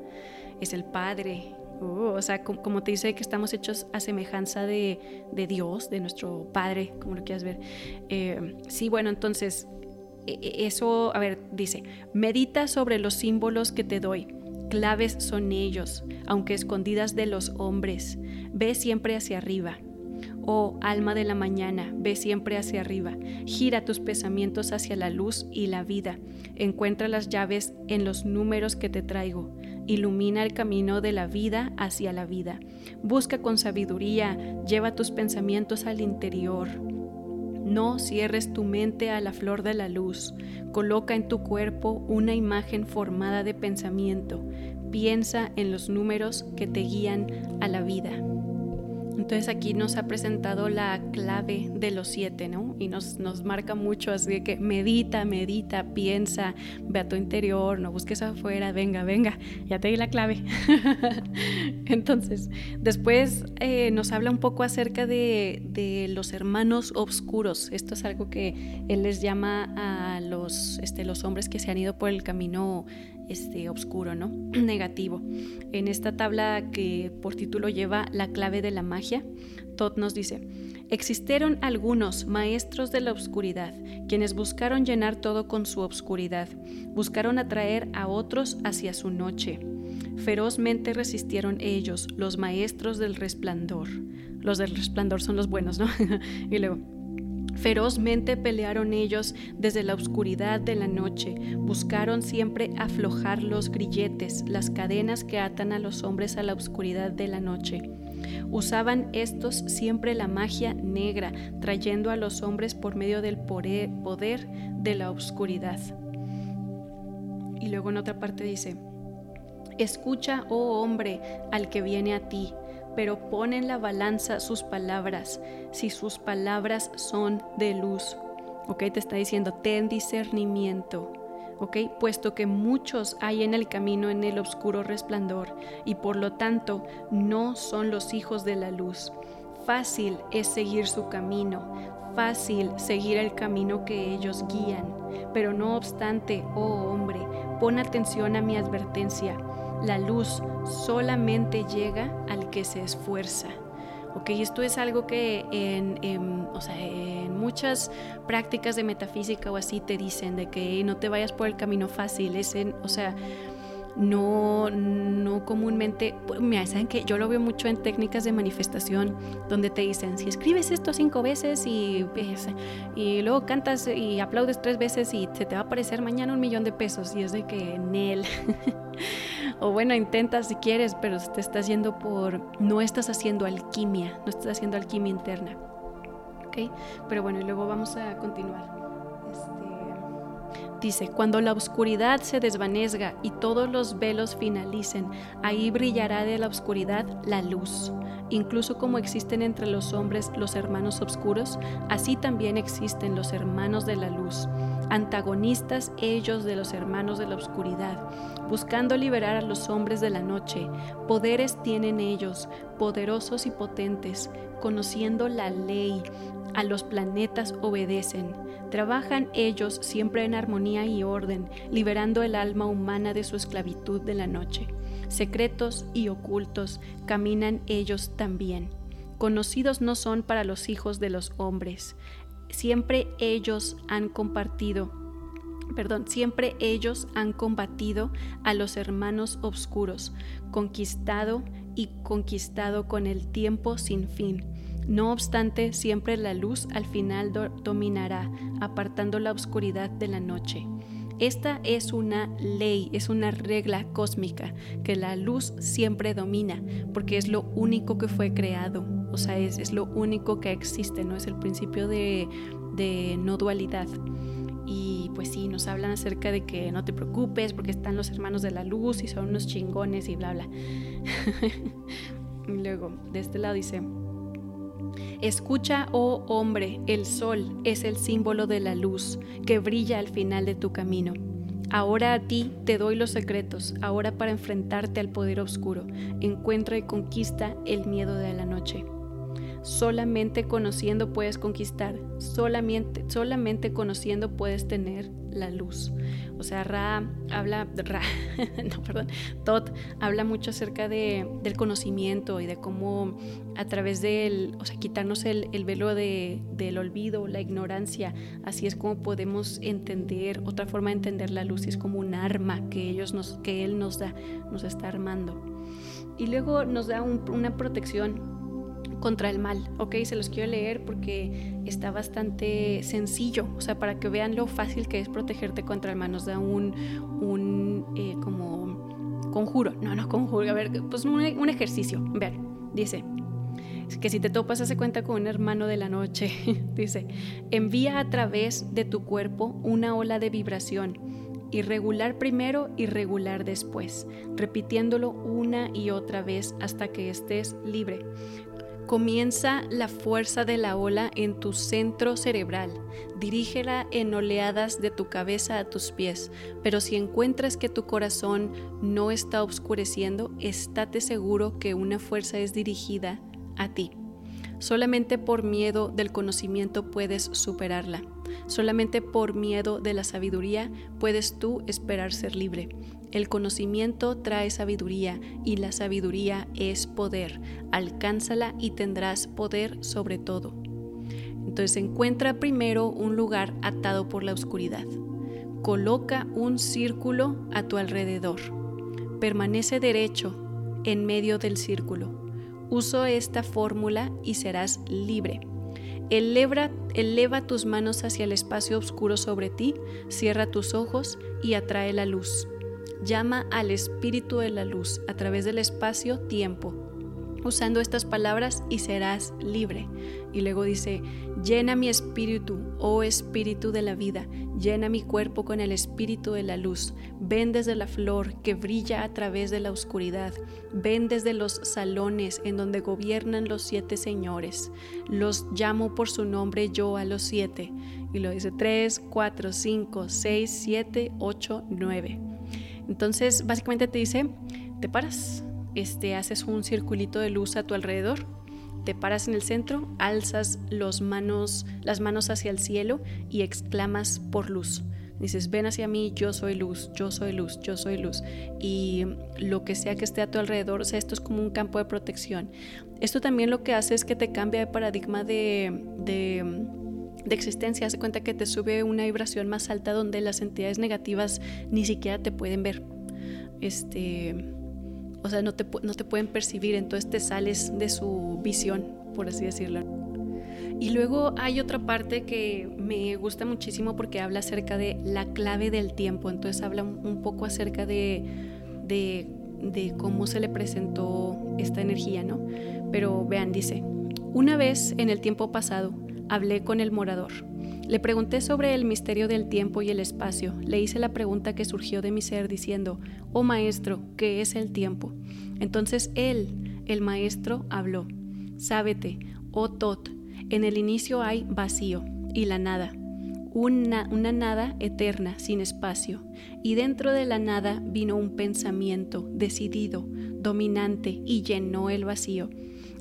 es el Padre. Uh, o sea, como, te dice que estamos hechos a semejanza de, Dios, de nuestro Padre, como lo quieras ver. Eh, sí, bueno, entonces, e, e, eso, a ver, dice, medita sobre los símbolos que te doy Claves son ellos, aunque escondidas de los hombres. Ve siempre hacia arriba. Oh alma de la mañana, ve siempre hacia arriba. Gira tus pensamientos hacia la luz y la vida. Encuentra las llaves en los números que te traigo. Ilumina el camino de la vida hacia la vida. Busca con sabiduría, lleva tus pensamientos al interior. No cierres tu mente a la flor de la luz. Coloca en tu cuerpo una imagen formada de pensamiento. Piensa en los números que te guían a la vida. Entonces aquí nos ha presentado la clave de los siete, ¿no? Y nos, nos marca mucho, así que medita, medita, piensa, ve a tu interior, no busques afuera, venga, venga, ya te di la clave. Entonces, después eh, nos habla un poco acerca de, los hermanos oscuros. Esto es algo que él les llama a los, este, los hombres que se han ido por el camino este, oscuro, ¿no? Negativo. En esta tabla que por título lleva La clave de la magia, Todd nos dice, existieron algunos maestros de la oscuridad, quienes buscaron llenar todo con su oscuridad, buscaron atraer a otros hacia su noche. Ferozmente resistieron ellos, los maestros del resplandor. Los del resplandor son los buenos, ¿no? y luego, Ferozmente pelearon ellos desde la oscuridad de la noche, buscaron siempre aflojar los grilletes, las cadenas que atan a los hombres a la oscuridad de la noche. Usaban estos siempre la magia negra, trayendo a los hombres por medio del poder de la oscuridad. Y luego en otra parte dice, Escucha, oh hombre, al que viene a ti pero pon en la balanza sus palabras, si sus palabras son de luz. ¿Ok? Te está diciendo, ten discernimiento. ¿Ok? Puesto que muchos hay en el camino en el oscuro resplandor y por lo tanto no son los hijos de la luz. Fácil es seguir su camino, fácil seguir el camino que ellos guían. Pero no obstante, oh hombre, pon atención a mi advertencia la luz solamente llega al que se esfuerza. Ok, esto es algo que en, en muchas prácticas de metafísica o así te dicen de que no te vayas por el camino fácil, es en, o sea, no, no comúnmente, me saben que yo lo veo mucho en técnicas de manifestación donde te dicen, si escribes esto cinco veces y, y luego cantas y aplaudes tres veces y se te va a aparecer mañana un millón de pesos y es de que en él, o bueno, intentas si quieres, pero te estás yendo por, no estás haciendo alquimia, no estás haciendo alquimia interna. ¿Ok? Pero bueno, y luego vamos a continuar. Dice, cuando la oscuridad se desvanezga y todos los velos finalicen, ahí brillará de la oscuridad la luz. Incluso como existen entre los hombres los hermanos oscuros, así también existen los hermanos de la luz, antagonistas ellos de los hermanos de la oscuridad, buscando liberar a los hombres de la noche. Poderes tienen ellos, poderosos y potentes, conociendo la ley, a los planetas obedecen Trabajan ellos siempre en armonía y orden, liberando el alma humana de su esclavitud de la noche. Secretos y ocultos caminan ellos también. conocidos no son para los hijos de los hombres. Siempre ellos han compartido, perdón, siempre ellos han combatido a los hermanos obscuros, conquistado y conquistado con el tiempo sin fin. No obstante, siempre la luz al final dominará, apartando la oscuridad de la noche. Esta es una ley, es una regla cósmica, que la luz siempre domina, porque es lo único que fue creado, o sea, es, lo único que existe, ¿no? Es el principio de, de no dualidad. Y pues sí, nos hablan acerca de que no te preocupes porque están los hermanos de la luz y son unos chingones y bla, bla. luego, de este lado dice, Escucha, oh hombre, el sol es el símbolo de la luz que brilla al final de tu camino. Ahora a ti te doy los secretos, ahora para enfrentarte al poder oscuro. Encuentra y conquista el miedo de la noche. Solamente conociendo puedes conquistar, solamente, solamente conociendo puedes tener la luz. O sea, Ra habla, Ra, no, perdón, Tot habla mucho acerca de, del conocimiento y de cómo a través del, o sea, quitarnos el, el velo de, del olvido, la ignorancia, así es como podemos entender, otra forma de entender la luz, es como un arma que, ellos nos, que Él nos da, nos está armando. Y luego nos da una protección contra el mal, ¿ok? Se los quiero leer porque está bastante sencillo, o sea, para que vean lo fácil que es protegerte contra el mal, nos da un, un eh, como conjuro, no, no conjuro, a ver, pues un, un ejercicio, ver, dice, que si te topas hace cuenta con un hermano de la noche, dice, envía a través de tu cuerpo una ola de vibración, irregular primero, irregular después, repitiéndolo una y otra vez hasta que estés libre. Comienza la fuerza de la ola en tu centro cerebral. Dirígela en oleadas de tu cabeza a tus pies. Pero si encuentras que tu corazón no está oscureciendo, estate seguro que una fuerza es dirigida a ti. Solamente por miedo del conocimiento puedes superarla. Solamente por miedo de la sabiduría puedes tú esperar ser libre. El conocimiento trae sabiduría y la sabiduría es poder. Alcánzala y tendrás poder sobre todo. Entonces encuentra primero un lugar atado por la oscuridad. Coloca un círculo a tu alrededor. Permanece derecho en medio del círculo. Uso esta fórmula y serás libre. Eleva, eleva, tus manos hacia el espacio oscuro sobre ti, cierra tus ojos y atrae la luz llama al espíritu de la luz a través del espacio-tiempo, usando estas palabras y serás libre. Y luego dice, llena mi espíritu, oh espíritu de la vida, llena mi cuerpo con el espíritu de la luz. Ven desde la flor que brilla a través de la oscuridad. Ven desde los salones en donde gobiernan los siete señores. Los llamo por su nombre yo a los siete. Y lo dice 3, 4, 5, 6, 7, 8, 9. Entonces, básicamente te dice, te paras, este, haces un circulito de luz a tu alrededor, te paras en el centro, alzas los manos, las manos hacia el cielo y exclamas por luz. Dices, ven hacia mí, yo soy luz, yo soy luz, yo soy luz. Y lo que sea que esté a tu alrededor, o sea, esto es como un campo de protección. Esto también lo que hace es que te cambia de paradigma de, de de existencia, hace cuenta que te sube una vibración más alta donde las entidades negativas ni siquiera te pueden ver. Este, o sea, no te, no te pueden percibir, entonces te sales de su visión, por así decirlo. Y luego hay otra parte que me gusta muchísimo porque habla acerca de la clave del tiempo, entonces habla un poco acerca de, de, de cómo se le presentó esta energía, ¿no? Pero vean, dice, una vez en el tiempo pasado, hablé con el morador. Le pregunté sobre el misterio del tiempo y el espacio. Le hice la pregunta que surgió de mi ser diciendo, oh maestro, ¿qué es el tiempo? Entonces él, el maestro, habló. Sábete, oh Tot, en el inicio hay vacío y la nada, una, nada eterna sin espacio, y dentro de la nada vino un pensamiento decidido, dominante, y llenó el vacío.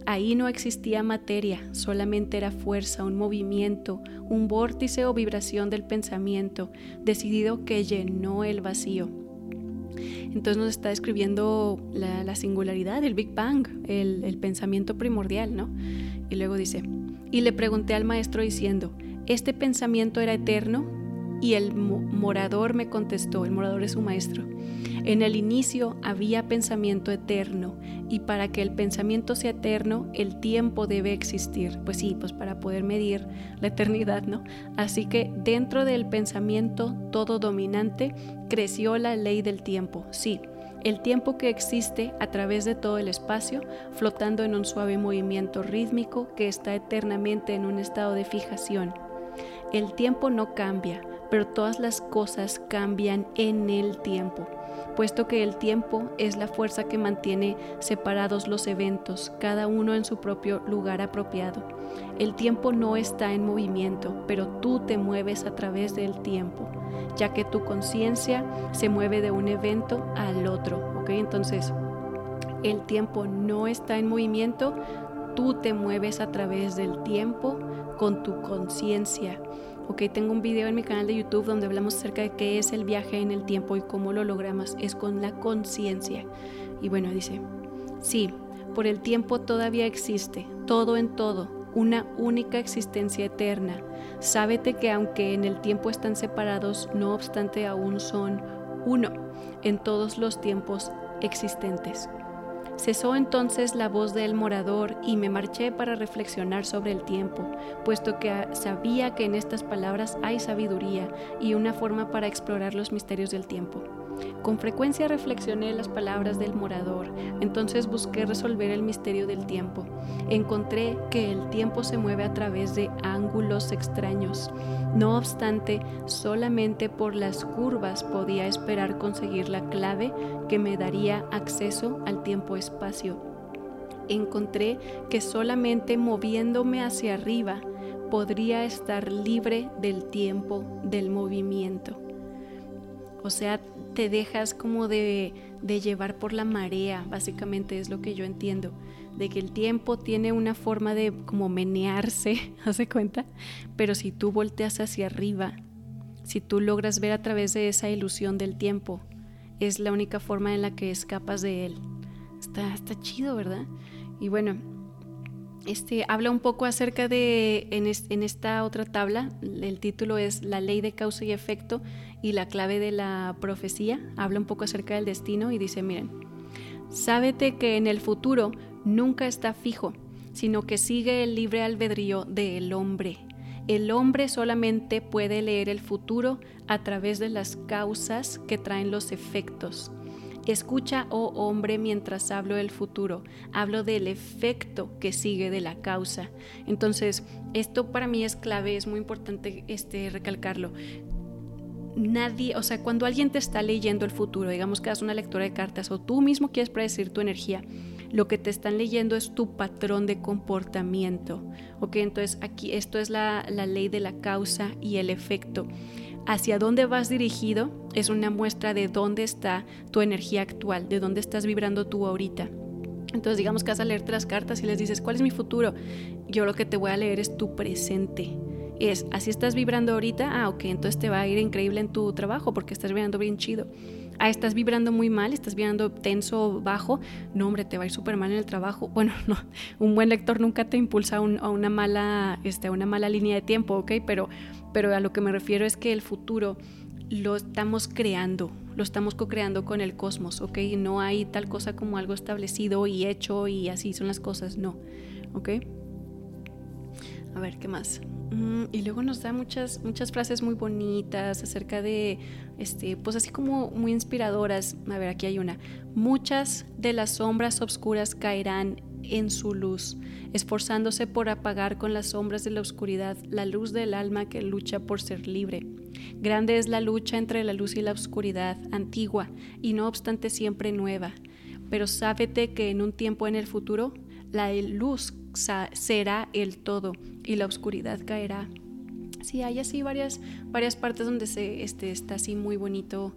Ahí no existía materia, solamente era fuerza, un movimiento, un vórtice o vibración del pensamiento, decidido que llenó el vacío. Entonces nos está describiendo la, singularidad, el Big Bang, el, el pensamiento primordial, ¿no? Y luego dice, y le pregunté al maestro diciendo, ¿este pensamiento era eterno? Y el morador me contestó, el morador es su maestro, en el inicio había pensamiento eterno y para que el pensamiento sea eterno, el tiempo debe existir. Pues sí, pues para poder medir la eternidad, ¿no? Así que dentro del pensamiento todo dominante creció la ley del tiempo. Sí, el tiempo que existe a través de todo el espacio, flotando en un suave movimiento rítmico que está eternamente en un estado de fijación. El tiempo no cambia, pero todas las cosas cambian en el tiempo puesto que el tiempo es la fuerza que mantiene separados los eventos, cada uno en su propio lugar apropiado. El tiempo no está en movimiento, pero tú te mueves a través del tiempo, ya que tu conciencia se mueve de un evento al otro. ¿ok? Entonces, el tiempo no está en movimiento, tú te mueves a través del tiempo con tu conciencia Ok, tengo un video en mi canal de YouTube donde hablamos acerca de qué es el viaje en el tiempo y cómo lo logramos. Es con la conciencia. Y bueno, dice, sí, por el tiempo todavía existe, todo en todo, una única existencia eterna. Sábete que aunque en el tiempo están separados, no obstante aún son uno en todos los tiempos existentes. Cesó entonces la voz del morador y me marché para reflexionar sobre el tiempo, puesto que sabía que en estas palabras hay sabiduría y una forma para explorar los misterios del tiempo. Con frecuencia reflexioné las palabras del morador, entonces busqué resolver el misterio del tiempo. Encontré que el tiempo se mueve a través de ángulos extraños. No obstante, solamente por las curvas podía esperar conseguir la clave que me daría acceso al tiempo-espacio. Encontré que solamente moviéndome hacia arriba podría estar libre del tiempo del movimiento. O sea, te dejas como de, llevar por la marea, básicamente es lo que yo entiendo, de que el tiempo tiene una forma de como menearse, ¿hace cuenta? Pero si tú volteas hacia arriba, si tú logras ver a través de esa ilusión del tiempo, es la única forma en la que escapas de él. Está, está chido, ¿verdad? Y bueno, este, habla un poco acerca de, en, esta otra tabla, el título es La ley de causa y efecto y la clave de la profecía. Habla un poco acerca del destino y dice, miren, sábete que en el futuro nunca está fijo, sino que sigue el libre albedrío del hombre. El hombre solamente puede leer el futuro a través de las causas que traen los efectos. Escucha, oh hombre, mientras hablo del futuro. Hablo del efecto que sigue de la causa. Entonces, esto para mí es clave, es muy importante este, recalcarlo. Nadie, o sea, cuando alguien te está leyendo el futuro, digamos que haces una lectura de cartas o tú mismo quieres predecir tu energía, lo que te están leyendo es tu patrón de comportamiento. ¿Ok? Entonces aquí esto es la, la ley de la causa y el efecto hacia dónde vas dirigido es una muestra de dónde está tu energía actual, de dónde estás vibrando tú ahorita. Entonces digamos que vas a leerte las cartas y les dices, ¿cuál es mi futuro? Yo lo que te voy a leer es tu presente. Es, así estás vibrando ahorita, ah, ok, entonces te va a ir increíble en tu trabajo porque estás vibrando bien chido. Ah, estás vibrando muy mal, estás vibrando tenso bajo, no hombre, te va a ir súper mal en el trabajo. Bueno, no, un buen lector nunca te impulsa a, una, mala, este, a una mala línea de tiempo, ok, pero pero a lo que me refiero es que el futuro lo estamos creando, lo estamos co-creando con el cosmos, ¿ok? No hay tal cosa como algo establecido y hecho y así son las cosas, no, ¿ok? A ver, ¿qué más? Mm, y luego nos da muchas, muchas frases muy bonitas acerca de, este, pues así como muy inspiradoras. A ver, aquí hay una. Muchas de las sombras oscuras caerán en su luz, esforzándose por apagar con las sombras de la oscuridad la luz del alma que lucha por ser libre. Grande es la lucha entre la luz y la oscuridad, antigua y no obstante siempre nueva. Pero sábete que en un tiempo en el futuro la luz será el todo y la oscuridad caerá. Sí, hay así varias, varias partes donde se este, está así muy bonito,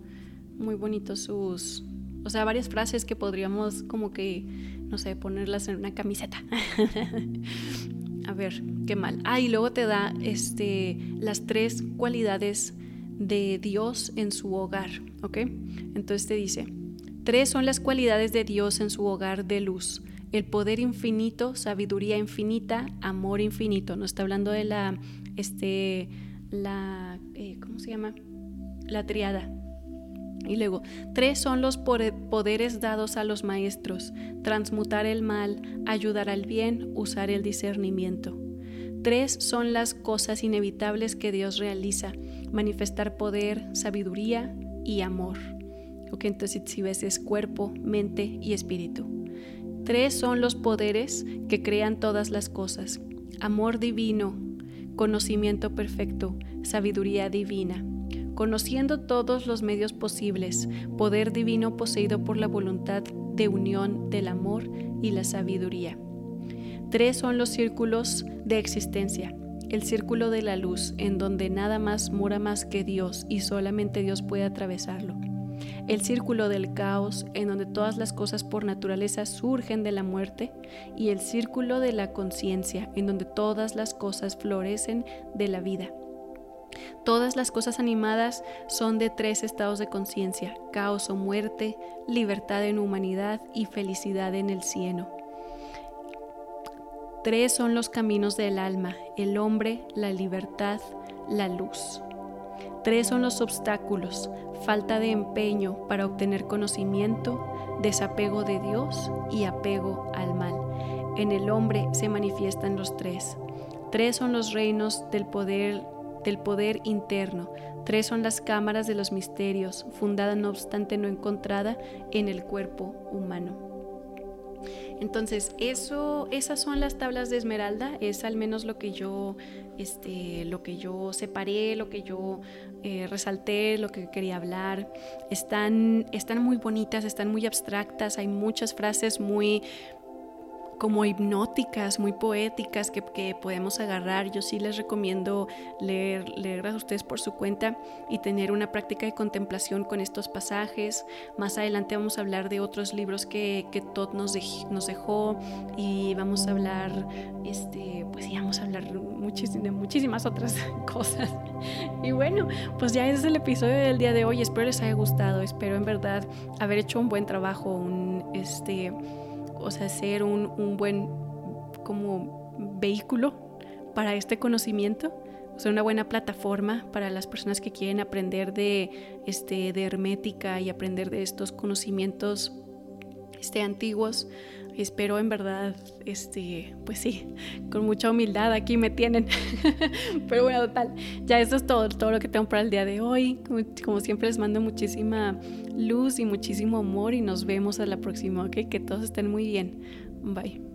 muy bonito sus, o sea, varias frases que podríamos como que, no sé, ponerlas en una camiseta. A ver, qué mal. Ah, y luego te da este, las tres cualidades de Dios en su hogar, ¿ok? Entonces te dice, tres son las cualidades de Dios en su hogar de luz. El poder infinito, sabiduría infinita, amor infinito. No está hablando de la, este, la, eh, ¿cómo se llama? La triada. Y luego, tres son los poderes dados a los maestros, transmutar el mal, ayudar al bien, usar el discernimiento. Tres son las cosas inevitables que Dios realiza, manifestar poder, sabiduría y amor. Ok, entonces si ves es cuerpo, mente y espíritu. Tres son los poderes que crean todas las cosas. Amor divino, conocimiento perfecto, sabiduría divina conociendo todos los medios posibles, poder divino poseído por la voluntad de unión del amor y la sabiduría. Tres son los círculos de existencia. El círculo de la luz, en donde nada más mora más que Dios y solamente Dios puede atravesarlo. El círculo del caos, en donde todas las cosas por naturaleza surgen de la muerte. Y el círculo de la conciencia, en donde todas las cosas florecen de la vida. Todas las cosas animadas son de tres estados de conciencia, caos o muerte, libertad en humanidad y felicidad en el cielo. Tres son los caminos del alma, el hombre, la libertad, la luz. Tres son los obstáculos, falta de empeño para obtener conocimiento, desapego de Dios y apego al mal. En el hombre se manifiestan los tres. Tres son los reinos del poder del poder interno. Tres son las cámaras de los misterios, fundada no obstante no encontrada en el cuerpo humano. Entonces, eso, esas son las tablas de esmeralda, es al menos lo que yo, este, lo que yo separé, lo que yo eh, resalté, lo que quería hablar. Están, están muy bonitas, están muy abstractas, hay muchas frases muy, como hipnóticas, muy poéticas que, podemos agarrar. Yo sí les recomiendo leer, leerlas ustedes por su cuenta y tener una práctica de contemplación con estos pasajes. Más adelante vamos a hablar de otros libros que, que Todd nos, nos dejó y vamos a hablar, este, pues sí, vamos a hablar de muchísimas otras cosas. Y bueno, pues ya es el episodio del día de hoy. Espero les haya gustado. Espero en verdad haber hecho un buen trabajo, un este o sea, ser un, buen como vehículo para este conocimiento, o sea, una buena plataforma para las personas que quieren aprender de, este, de hermética y aprender de estos conocimientos este, antiguos. Espero en verdad, este, pues sí, con mucha humildad aquí me tienen. Pero bueno, total, ya eso es todo, todo lo que tengo para el día de hoy. Como, siempre les mando muchísima luz y muchísimo amor y nos vemos a la próxima, ¿ok? Que todos estén muy bien. Bye.